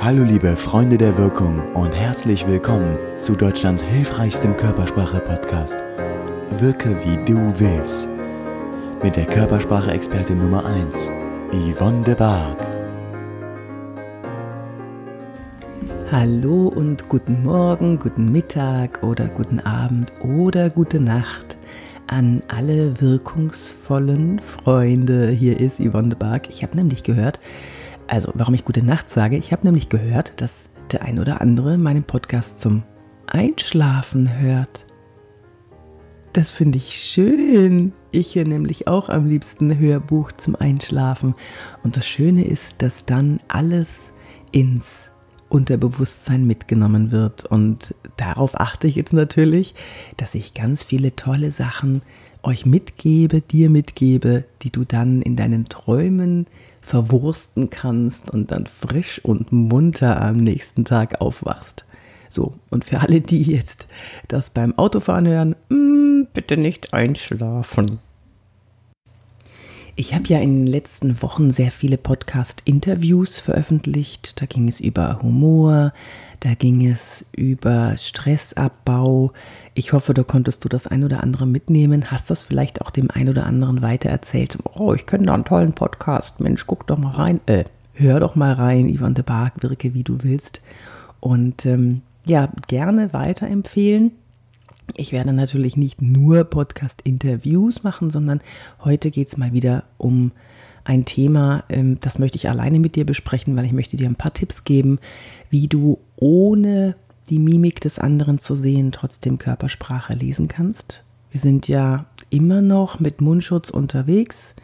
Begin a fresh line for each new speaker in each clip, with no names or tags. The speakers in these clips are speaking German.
Hallo liebe Freunde der Wirkung und herzlich willkommen zu Deutschlands hilfreichstem Körpersprache-Podcast. Wirke wie du willst. Mit der Körpersprache-Expertin Nummer 1, Yvonne de Barg.
Hallo und guten Morgen, guten Mittag oder guten Abend oder gute Nacht an alle wirkungsvollen Freunde. Hier ist Yvonne de Barg. Ich habe nämlich gehört, also, warum ich gute Nacht sage, ich habe nämlich gehört, dass der ein oder andere meinen Podcast zum Einschlafen hört. Das finde ich schön. Ich höre nämlich auch am liebsten Hörbuch zum Einschlafen. Und das Schöne ist, dass dann alles ins Unterbewusstsein mitgenommen wird. Und darauf achte ich jetzt natürlich, dass ich ganz viele tolle Sachen euch mitgebe, dir mitgebe, die du dann in deinen Träumen verwursten kannst und dann frisch und munter am nächsten Tag aufwachst. So, und für alle, die jetzt das beim Autofahren hören, mh, mm, bitte nicht einschlafen. Ich habe ja in den letzten Wochen sehr viele Podcast-Interviews veröffentlicht. Da ging es über Humor, da ging es über Stressabbau. Ich hoffe, da konntest du das ein oder andere mitnehmen. Hast das vielleicht auch dem ein oder anderen weitererzählt? Oh, ich kenne da einen tollen Podcast. Mensch, guck doch mal rein. Äh, hör doch mal rein, Ivan de Barg, wirke wie du willst. Und ähm, ja, gerne weiterempfehlen. Ich werde natürlich nicht nur Podcast-Interviews machen, sondern heute geht es mal wieder um ein Thema, ähm, das möchte ich alleine mit dir besprechen, weil ich möchte dir ein paar Tipps geben, wie du ohne die Mimik des anderen zu sehen trotzdem Körpersprache lesen kannst. Wir sind ja immer noch mit Mundschutz unterwegs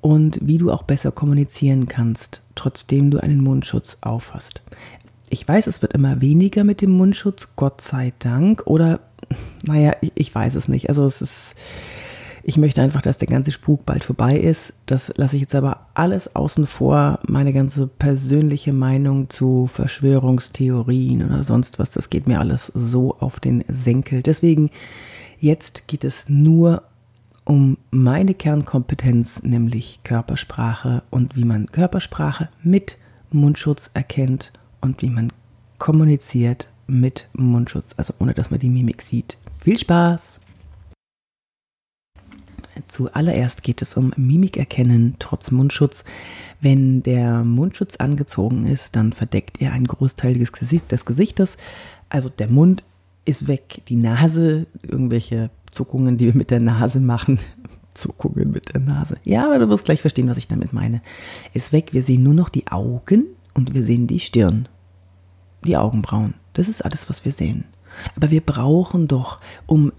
und wie du auch besser kommunizieren kannst, trotzdem du einen Mundschutz aufhast. Ich weiß, es wird immer weniger mit dem Mundschutz, Gott sei Dank, oder naja, ich, ich weiß es nicht. Also es ist, ich möchte einfach, dass der ganze Spuk bald vorbei ist. Das lasse ich jetzt aber alles außen vor. Meine ganze persönliche Meinung zu Verschwörungstheorien oder sonst was, das geht mir alles so auf den Senkel. Deswegen, jetzt geht es nur um meine Kernkompetenz, nämlich Körpersprache und wie man Körpersprache mit Mundschutz erkennt und wie man kommuniziert mit Mundschutz, also ohne dass man die Mimik sieht. Viel Spaß! Zuallererst geht es um Mimikerkennen trotz Mundschutz. Wenn der Mundschutz angezogen ist, dann verdeckt er einen Großteil des, Gesicht, des Gesichtes. Also der Mund ist weg, die Nase, irgendwelche Zuckungen, die wir mit der Nase machen. Zuckungen mit der Nase. Ja, aber du wirst gleich verstehen, was ich damit meine. Ist weg. Wir sehen nur noch die Augen und wir sehen die Stirn die Augenbrauen. Das ist alles, was wir sehen. Aber wir brauchen doch, um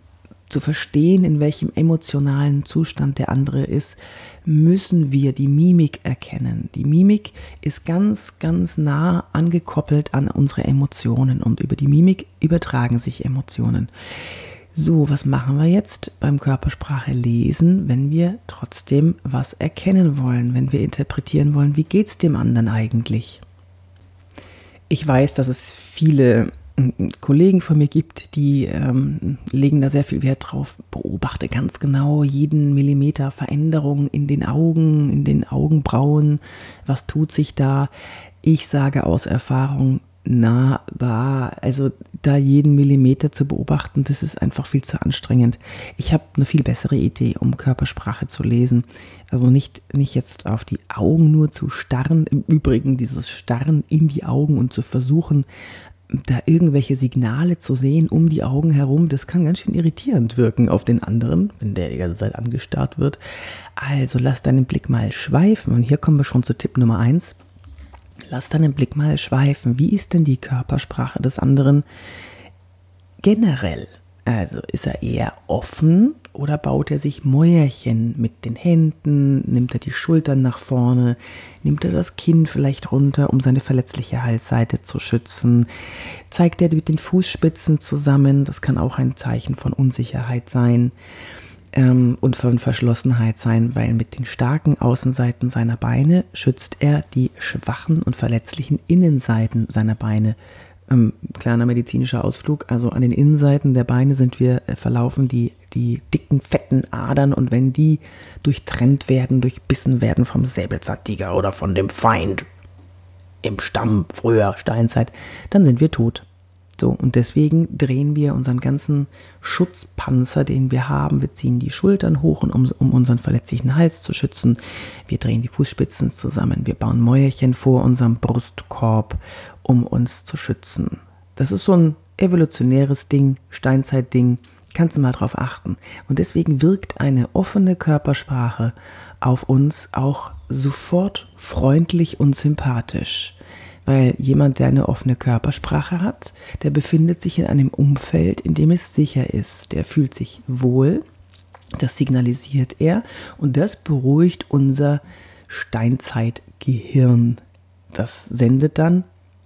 zu verstehen, in welchem emotionalen Zustand der andere ist, müssen wir die Mimik erkennen. Die Mimik ist ganz, ganz nah angekoppelt an unsere Emotionen und über die Mimik übertragen sich Emotionen. So, was machen wir jetzt beim Körpersprache lesen, wenn wir trotzdem was erkennen wollen, wenn wir interpretieren wollen, wie geht es dem anderen eigentlich? Ich weiß, dass es viele mm, Kollegen von mir gibt, die ähm, legen da sehr viel Wert drauf. Beobachte ganz genau jeden Millimeter Veränderung in den Augen, in den Augenbrauen. Was tut sich da? Ich sage aus Erfahrung, nah war. Also da jeden Millimeter zu beobachten, das ist einfach viel zu anstrengend. Ich habe eine viel bessere Idee, um Körpersprache zu lesen. Also nicht, nicht jetzt auf die Augen nur zu starren. Im Übrigen dieses Starren in die Augen und zu versuchen, da irgendwelche Signale zu sehen um die Augen herum, das kann ganz schön irritierend wirken auf den anderen, wenn der die ganze Zeit angestarrt wird. Also lass deinen Blick mal schweifen. Und hier kommen wir schon zu Tipp Nummer eins Lass deinen Blick mal schweifen. Wie ist denn die Körpersprache des anderen generell? Also ist er eher offen oder baut er sich Mäuerchen mit den Händen? Nimmt er die Schultern nach vorne? Nimmt er das Kinn vielleicht runter, um seine verletzliche Halsseite zu schützen? Zeigt er mit den Fußspitzen zusammen? Das kann auch ein Zeichen von Unsicherheit sein ähm, und von Verschlossenheit sein, weil mit den starken Außenseiten seiner Beine schützt er die schwachen und verletzlichen Innenseiten seiner Beine. Ähm, kleiner medizinischer Ausflug, also an den Innenseiten der Beine sind wir, äh, verlaufen die, die dicken, fetten Adern und wenn die durchtrennt werden, durchbissen werden vom Säbelzahntiger oder von dem Feind, im Stamm, früher Steinzeit, dann sind wir tot. So, und deswegen drehen wir unseren ganzen Schutzpanzer, den wir haben. Wir ziehen die Schultern hoch, um, um unseren verletzlichen Hals zu schützen. Wir drehen die Fußspitzen zusammen. Wir bauen Mäuerchen vor unserem Brustkorb, um uns zu schützen. Das ist so ein evolutionäres Ding, Steinzeitding. Kannst du mal drauf achten. Und deswegen wirkt eine offene Körpersprache auf uns auch sofort freundlich und sympathisch. Weil jemand, der eine offene Körpersprache hat, der befindet sich in einem Umfeld, in dem es sicher ist. Der fühlt sich wohl, das signalisiert er und das beruhigt unser Steinzeitgehirn. Das sendet dann,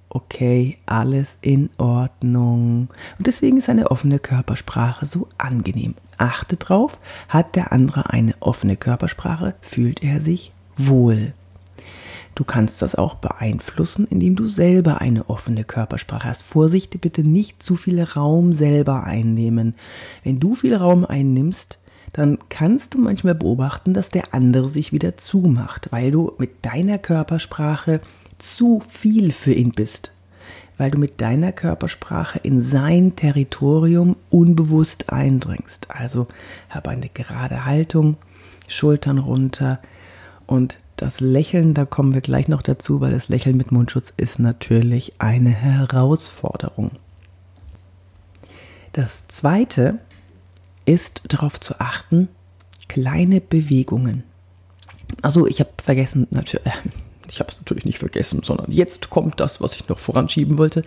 okay, alles in Ordnung. Und deswegen ist eine offene Körpersprache so angenehm. Achte drauf, hat der andere eine offene Körpersprache, fühlt er sich wohl. Du kannst das auch beeinflussen, indem du selber eine offene Körpersprache hast. Vorsicht, bitte nicht zu viel Raum selber einnehmen. Wenn du viel Raum einnimmst, dann kannst du manchmal beobachten, dass der andere sich wieder zumacht, weil du mit deiner Körpersprache zu viel für ihn bist. Weil du mit deiner Körpersprache in sein Territorium unbewusst eindringst. Also habe eine gerade Haltung, Schultern runter und das Lächeln, da kommen wir gleich noch dazu, weil das Lächeln mit Mundschutz ist natürlich eine Herausforderung. Das zweite ist darauf zu achten, kleine Bewegungen. Also ich habe vergessen, natürlich, äh, ich habe es natürlich nicht vergessen, sondern jetzt kommt das, was ich noch voranschieben wollte.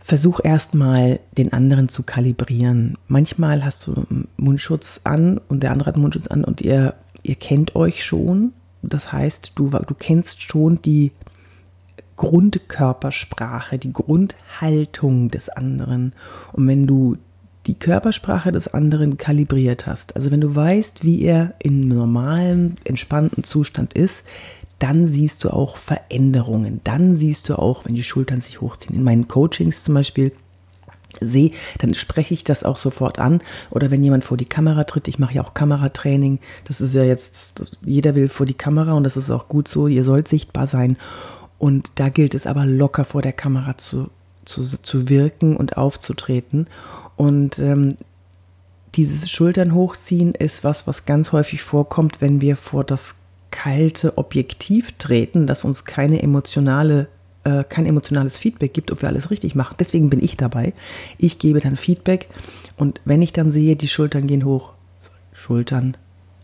Versuch erstmal den anderen zu kalibrieren. Manchmal hast du Mundschutz an und der andere hat Mundschutz an und ihr, ihr kennt euch schon das heißt, du, du kennst schon die Grundkörpersprache, die Grundhaltung des anderen. Und wenn du die Körpersprache des anderen kalibriert hast, also wenn du weißt, wie er in normalem, entspannten Zustand ist, dann siehst du auch Veränderungen. Dann siehst du auch, wenn die Schultern sich hochziehen. In meinen Coachings zum Beispiel sehe, dann spreche ich das auch sofort an. Oder wenn jemand vor die Kamera tritt, ich mache ja auch Kameratraining. Das ist ja jetzt, jeder will vor die Kamera und das ist auch gut so. Ihr sollt sichtbar sein. Und da gilt es aber locker vor der Kamera zu, zu, zu wirken und aufzutreten. Und ähm, dieses Schultern hochziehen ist was, was ganz häufig vorkommt, wenn wir vor das kalte Objektiv treten, das uns keine emotionale äh, kein emotionales Feedback gibt, ob wir alles richtig machen. Deswegen bin ich dabei. Ich gebe dann Feedback und wenn ich dann sehe, die Schultern gehen hoch, Schultern,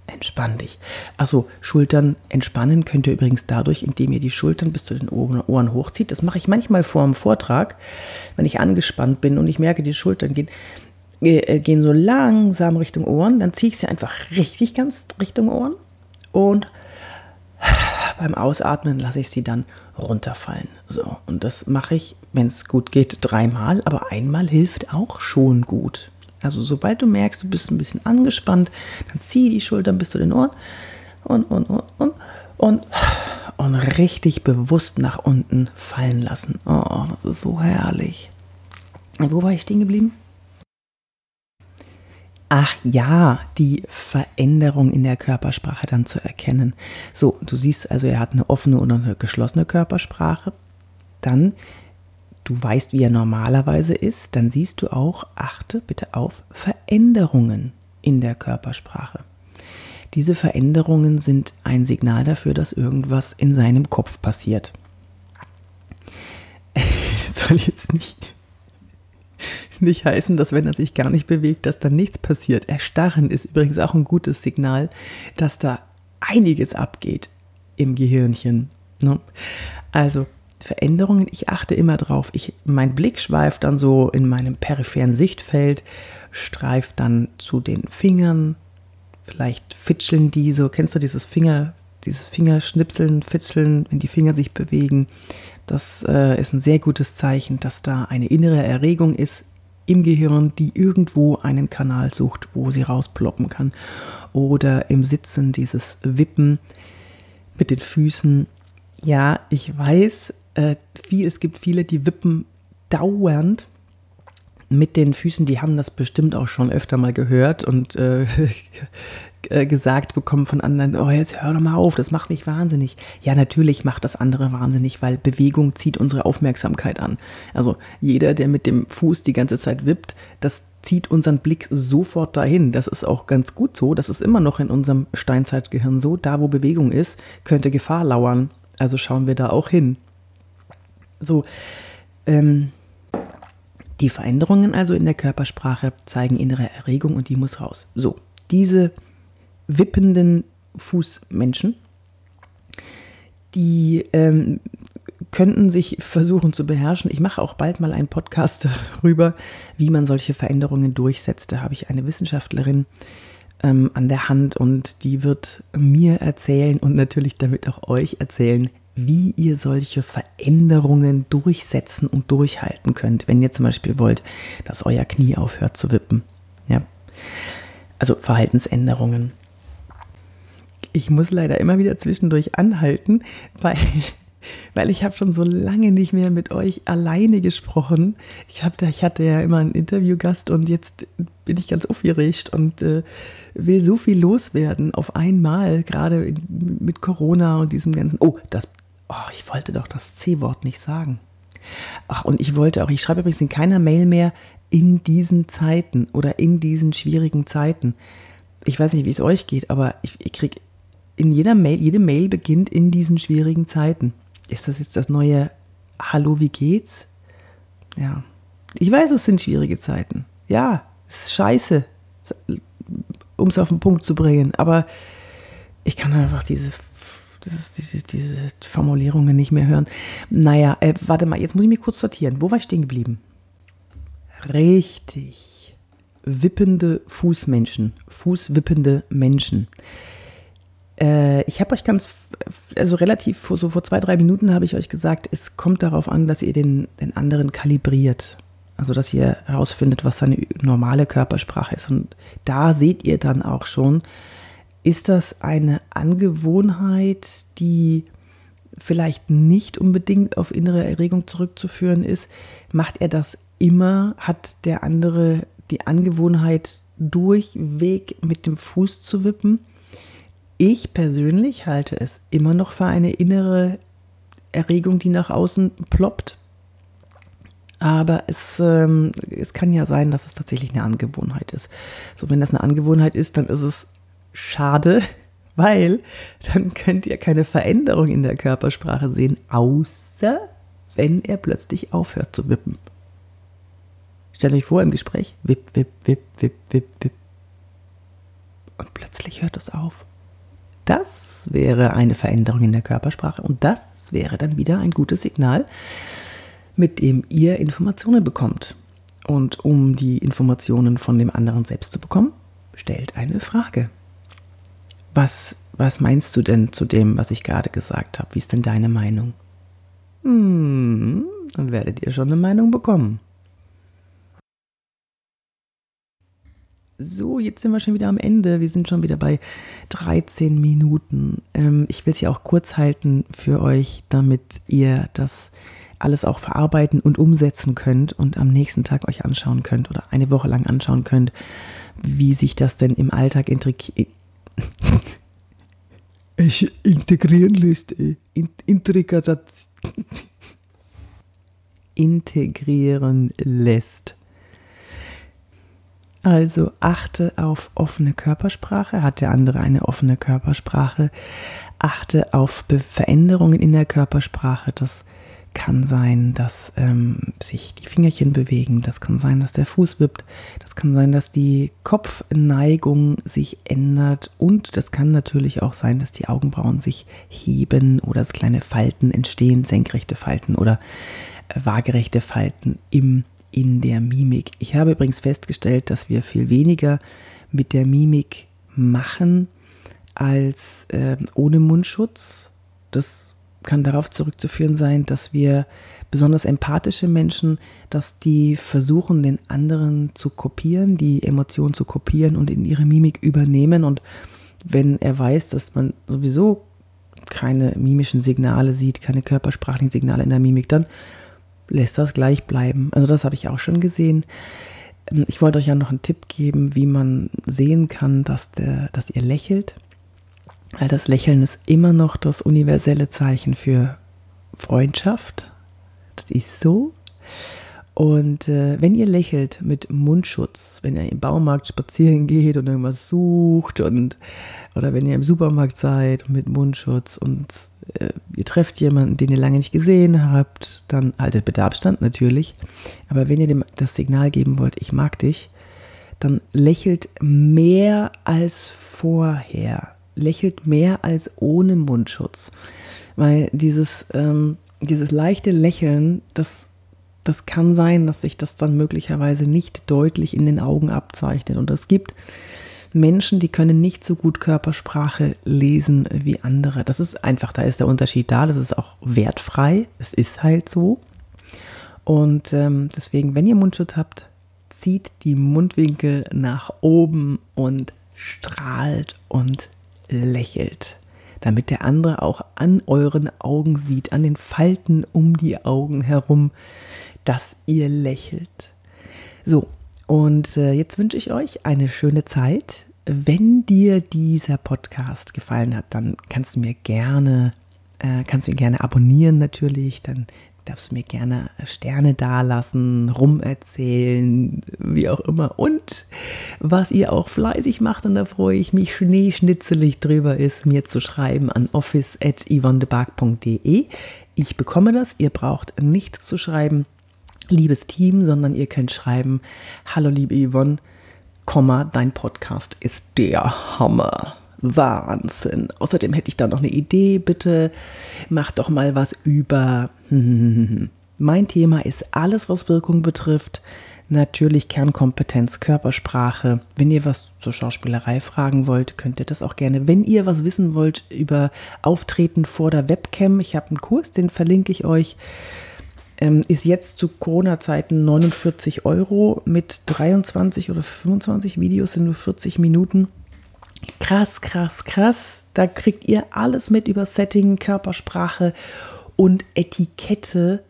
entspann dich. Also Schultern entspannen könnt ihr übrigens dadurch, indem ihr die Schultern bis zu den Ohren hochzieht. Das mache ich manchmal vor dem Vortrag, wenn ich angespannt bin und ich merke, die Schultern gehen, äh, gehen so langsam Richtung Ohren. Dann ziehe ich sie einfach richtig ganz Richtung Ohren und beim Ausatmen lasse ich sie dann runterfallen. So, und das mache ich, wenn es gut geht, dreimal, aber einmal hilft auch schon gut. Also sobald du merkst, du bist ein bisschen angespannt, dann zieh die Schultern bis zu den Ohren und, und, und, und, und, und richtig bewusst nach unten fallen lassen. Oh, das ist so herrlich. Wo war ich stehen geblieben? Ach ja, die Veränderung in der Körpersprache dann zu erkennen. So, du siehst also, er hat eine offene oder eine geschlossene Körpersprache. Dann, du weißt, wie er normalerweise ist, dann siehst du auch, achte bitte auf Veränderungen in der Körpersprache. Diese Veränderungen sind ein Signal dafür, dass irgendwas in seinem Kopf passiert. soll jetzt nicht nicht heißen, dass wenn er sich gar nicht bewegt, dass dann nichts passiert. Erstarren ist übrigens auch ein gutes Signal, dass da einiges abgeht im Gehirnchen. Ne? Also Veränderungen, ich achte immer drauf. Ich, mein Blick schweift dann so in meinem peripheren Sichtfeld, streift dann zu den Fingern. Vielleicht fitscheln die so. Kennst du dieses Finger, dieses Fingerschnipseln, Fitscheln, wenn die Finger sich bewegen? Das äh, ist ein sehr gutes Zeichen, dass da eine innere Erregung ist im Gehirn, die irgendwo einen Kanal sucht, wo sie rausploppen kann. Oder im Sitzen dieses Wippen mit den Füßen. Ja, ich weiß, äh, viel, es gibt viele, die wippen dauernd. Mit den Füßen, die haben das bestimmt auch schon öfter mal gehört und äh, äh, gesagt bekommen von anderen, oh, jetzt hör doch mal auf, das macht mich wahnsinnig. Ja, natürlich macht das andere wahnsinnig, weil Bewegung zieht unsere Aufmerksamkeit an. Also jeder, der mit dem Fuß die ganze Zeit wippt, das zieht unseren Blick sofort dahin. Das ist auch ganz gut so. Das ist immer noch in unserem Steinzeitgehirn so. Da, wo Bewegung ist, könnte Gefahr lauern. Also schauen wir da auch hin. So, ähm, die Veränderungen also in der Körpersprache zeigen innere Erregung und die muss raus. So, diese wippenden Fußmenschen, die ähm, könnten sich versuchen zu beherrschen. Ich mache auch bald mal einen Podcast darüber, wie man solche Veränderungen durchsetzt. Da habe ich eine Wissenschaftlerin ähm, an der Hand und die wird mir erzählen und natürlich damit auch euch erzählen, wie ihr solche Veränderungen durchsetzen und durchhalten könnt, wenn ihr zum Beispiel wollt, dass euer Knie aufhört zu wippen. Ja. Also Verhaltensänderungen. Ich muss leider immer wieder zwischendurch anhalten, weil, weil ich habe schon so lange nicht mehr mit euch alleine gesprochen. Ich, hab, ich hatte ja immer einen Interviewgast und jetzt bin ich ganz aufgeregt und äh, will so viel loswerden auf einmal, gerade mit Corona und diesem ganzen. Oh, das Oh, ich wollte doch das C-Wort nicht sagen. Ach, und ich wollte auch, ich schreibe übrigens in keiner Mail mehr in diesen Zeiten oder in diesen schwierigen Zeiten. Ich weiß nicht, wie es euch geht, aber ich, ich kriege in jeder Mail, jede Mail beginnt in diesen schwierigen Zeiten. Ist das jetzt das neue Hallo, wie geht's? Ja. Ich weiß, es sind schwierige Zeiten. Ja, es ist scheiße, um es auf den Punkt zu bringen. Aber ich kann einfach diese diese, diese Formulierungen nicht mehr hören. Naja, äh, warte mal, jetzt muss ich mich kurz sortieren. Wo war ich stehen geblieben? Richtig. Wippende Fußmenschen. Fußwippende Menschen. Äh, ich habe euch ganz, also relativ, so vor zwei, drei Minuten habe ich euch gesagt, es kommt darauf an, dass ihr den, den anderen kalibriert. Also, dass ihr herausfindet, was seine normale Körpersprache ist. Und da seht ihr dann auch schon, ist das eine Angewohnheit, die vielleicht nicht unbedingt auf innere Erregung zurückzuführen ist? Macht er das immer? Hat der andere die Angewohnheit, durchweg mit dem Fuß zu wippen? Ich persönlich halte es immer noch für eine innere Erregung, die nach außen ploppt. Aber es, ähm, es kann ja sein, dass es tatsächlich eine Angewohnheit ist. So, wenn das eine Angewohnheit ist, dann ist es schade, weil dann könnt ihr keine Veränderung in der Körpersprache sehen, außer wenn er plötzlich aufhört zu wippen. Stellt euch vor im Gespräch, wipp, wipp, wipp, wipp, wipp, wipp. Und plötzlich hört es auf. Das wäre eine Veränderung in der Körpersprache und das wäre dann wieder ein gutes Signal, mit dem ihr Informationen bekommt. Und um die Informationen von dem anderen selbst zu bekommen, stellt eine Frage. Was, was meinst du denn zu dem, was ich gerade gesagt habe? Wie ist denn deine Meinung? Hm, dann werdet ihr schon eine Meinung bekommen. So, jetzt sind wir schon wieder am Ende. Wir sind schon wieder bei 13 Minuten. Ähm, ich will es ja auch kurz halten für euch, damit ihr das alles auch verarbeiten und umsetzen könnt und am nächsten Tag euch anschauen könnt oder eine Woche lang anschauen könnt, wie sich das denn im Alltag ich integrieren lässt. integrieren lässt. Also achte auf offene Körpersprache. Hat der andere eine offene Körpersprache? Achte auf Veränderungen in der Körpersprache. Das kann sein, dass ähm, sich die Fingerchen bewegen, das kann sein, dass der Fuß wippt, das kann sein, dass die Kopfneigung sich ändert und das kann natürlich auch sein, dass die Augenbrauen sich heben oder dass kleine Falten entstehen, senkrechte Falten oder äh, waagerechte Falten im, in der Mimik. Ich habe übrigens festgestellt, dass wir viel weniger mit der Mimik machen als äh, ohne Mundschutz. Das kann darauf zurückzuführen sein, dass wir besonders empathische Menschen, dass die versuchen, den anderen zu kopieren, die Emotionen zu kopieren und in ihre Mimik übernehmen. Und wenn er weiß, dass man sowieso keine mimischen Signale sieht, keine körpersprachlichen Signale in der Mimik, dann lässt das gleich bleiben. Also das habe ich auch schon gesehen. Ähm, ich wollte euch ja noch einen Tipp geben, wie man sehen kann, dass, der, dass ihr lächelt. Weil das Lächeln ist immer noch das universelle Zeichen für Freundschaft. Das ist so. Und äh, wenn ihr lächelt mit Mundschutz, wenn ihr im Baumarkt spazieren geht und irgendwas sucht und oder wenn ihr im Supermarkt seid mit Mundschutz und äh, ihr trefft jemanden, den ihr lange nicht gesehen habt, dann haltet bitte Abstand natürlich. Aber wenn ihr dem das Signal geben wollt, ich mag dich, dann lächelt mehr als vorher. Lächelt mehr als ohne Mundschutz. Weil dieses, ähm, dieses leichte Lächeln, das das kann sein, dass sich das dann möglicherweise nicht deutlich in den Augen abzeichnet. Und es gibt Menschen, die können nicht so gut Körpersprache lesen wie andere. Das ist einfach, da ist der Unterschied da. Das ist auch wertfrei. Es ist halt so. Und ähm, deswegen, wenn ihr Mundschutz habt, zieht die Mundwinkel nach oben und strahlt und lächelt, damit der andere auch an euren Augen sieht, an den Falten um die Augen herum, dass ihr lächelt. So, und äh, jetzt wünsche ich euch eine schöne Zeit. Wenn dir dieser Podcast gefallen hat, dann kannst du mir gerne, äh, kannst du ihn gerne abonnieren natürlich. Dann darfst mir gerne Sterne dalassen, rumerzählen, wie auch immer. Und was ihr auch fleißig macht, und da freue ich mich schneeschnitzelig drüber, ist mir zu schreiben an office.yvonnebark.de. Ich bekomme das, ihr braucht nicht zu schreiben liebes Team, sondern ihr könnt schreiben, hallo liebe Yvonne, dein Podcast ist der Hammer. Wahnsinn. Außerdem hätte ich da noch eine Idee. Bitte mach doch mal was über. Mein Thema ist alles, was Wirkung betrifft. Natürlich Kernkompetenz, Körpersprache. Wenn ihr was zur Schauspielerei fragen wollt, könnt ihr das auch gerne. Wenn ihr was wissen wollt über Auftreten vor der Webcam, ich habe einen Kurs, den verlinke ich euch ähm, ist jetzt zu Corona-Zeiten 49 Euro mit 23 oder 25 Videos in nur 40 Minuten. Krass, krass, krass. Da kriegt ihr alles mit über Setting, Körpersprache und Etikette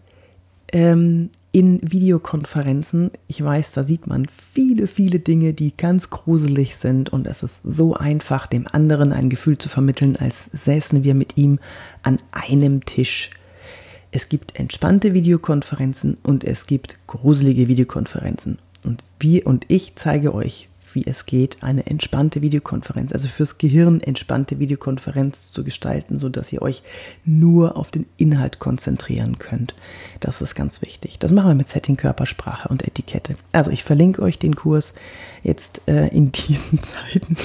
ähm, in Videokonferenzen. Ich weiß, da sieht man viele, viele Dinge, die ganz gruselig sind und es ist so einfach, dem anderen ein Gefühl zu vermitteln, als säßen wir mit ihm an einem Tisch es gibt entspannte Videokonferenzen und es gibt gruselige Videokonferenzen. Und wir und ich zeige euch, wie es geht, eine entspannte Videokonferenz, also fürs Gehirn entspannte Videokonferenz zu gestalten, sodass ihr euch nur auf den Inhalt konzentrieren könnt. Das ist ganz wichtig. Das machen wir mit Setting, Körpersprache und Etikette. Also ich verlinke euch den Kurs jetzt äh, in diesen Zeiten.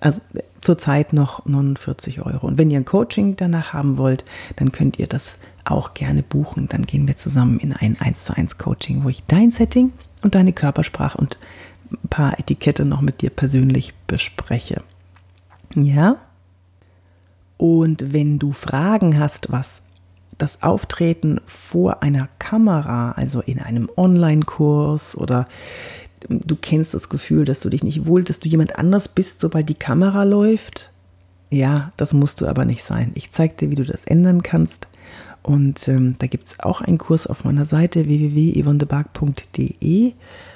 Also äh, zurzeit noch 49 Euro. Und wenn ihr ein Coaching danach haben wollt, dann könnt ihr das auch gerne buchen. Dann gehen wir zusammen in ein 1 zu 1 Coaching, wo ich dein Setting und deine Körpersprache und paar Etikette noch mit dir persönlich bespreche. Ja? Und wenn du Fragen hast, was das Auftreten vor einer Kamera, also in einem Online-Kurs oder du kennst das Gefühl, dass du dich nicht wohl, dass du jemand anders bist, sobald die Kamera läuft. Ja, das musst du aber nicht sein. Ich zeige dir, wie du das ändern kannst. Und ähm, da gibt es auch einen Kurs auf meiner Seite www.yvonnebark.de,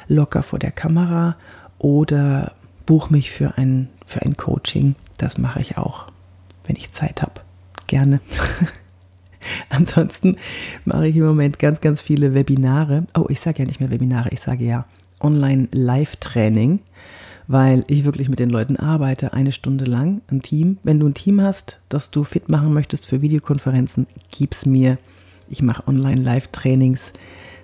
locker vor der Kamera oder buch mich für ein, für ein Coaching. Das mache ich auch, wenn ich Zeit habe. Gerne. Ansonsten mache ich im Moment ganz, ganz viele Webinare. Oh, ich sage ja nicht mehr Webinare, ich sage ja Online-Live-Training weil ich wirklich mit den Leuten arbeite, eine Stunde lang, ein Team. Wenn du ein Team hast, das du fit machen möchtest für Videokonferenzen, gib's mir. Ich mache Online-Live-Trainings,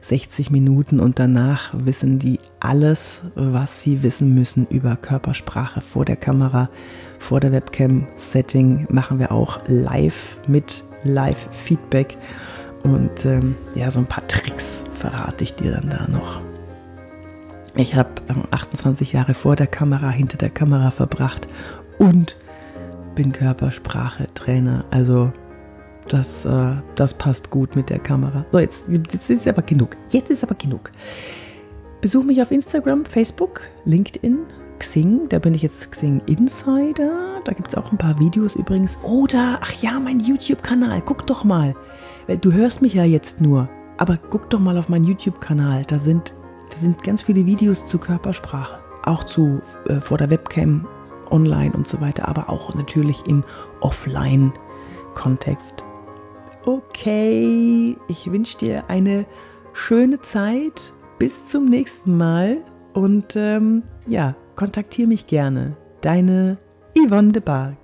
60 Minuten und danach wissen die alles, was sie wissen müssen über Körpersprache vor der Kamera, vor der Webcam-Setting machen wir auch live mit Live-Feedback und ähm, ja, so ein paar Tricks verrate ich dir dann da noch. Ich habe 28 Jahre vor der Kamera, hinter der Kamera verbracht und bin Körpersprache-Trainer. Also das, äh, das passt gut mit der Kamera. So, jetzt, jetzt ist aber genug. Jetzt ist aber genug. Besuch mich auf Instagram, Facebook, LinkedIn, Xing. Da bin ich jetzt Xing Insider. Da gibt es auch ein paar Videos übrigens. Oder, ach ja, mein YouTube-Kanal. Guck doch mal. Du hörst mich ja jetzt nur. Aber guck doch mal auf meinen YouTube-Kanal. Da sind, da sind ganz viele Videos zu Körpersprache. Auch zu äh, vor der Webcam, online und so weiter, aber auch natürlich im Offline-Kontext. Okay, ich wünsche dir eine schöne Zeit. Bis zum nächsten Mal. Und ähm, ja, kontaktiere mich gerne. Deine Yvonne de Barg.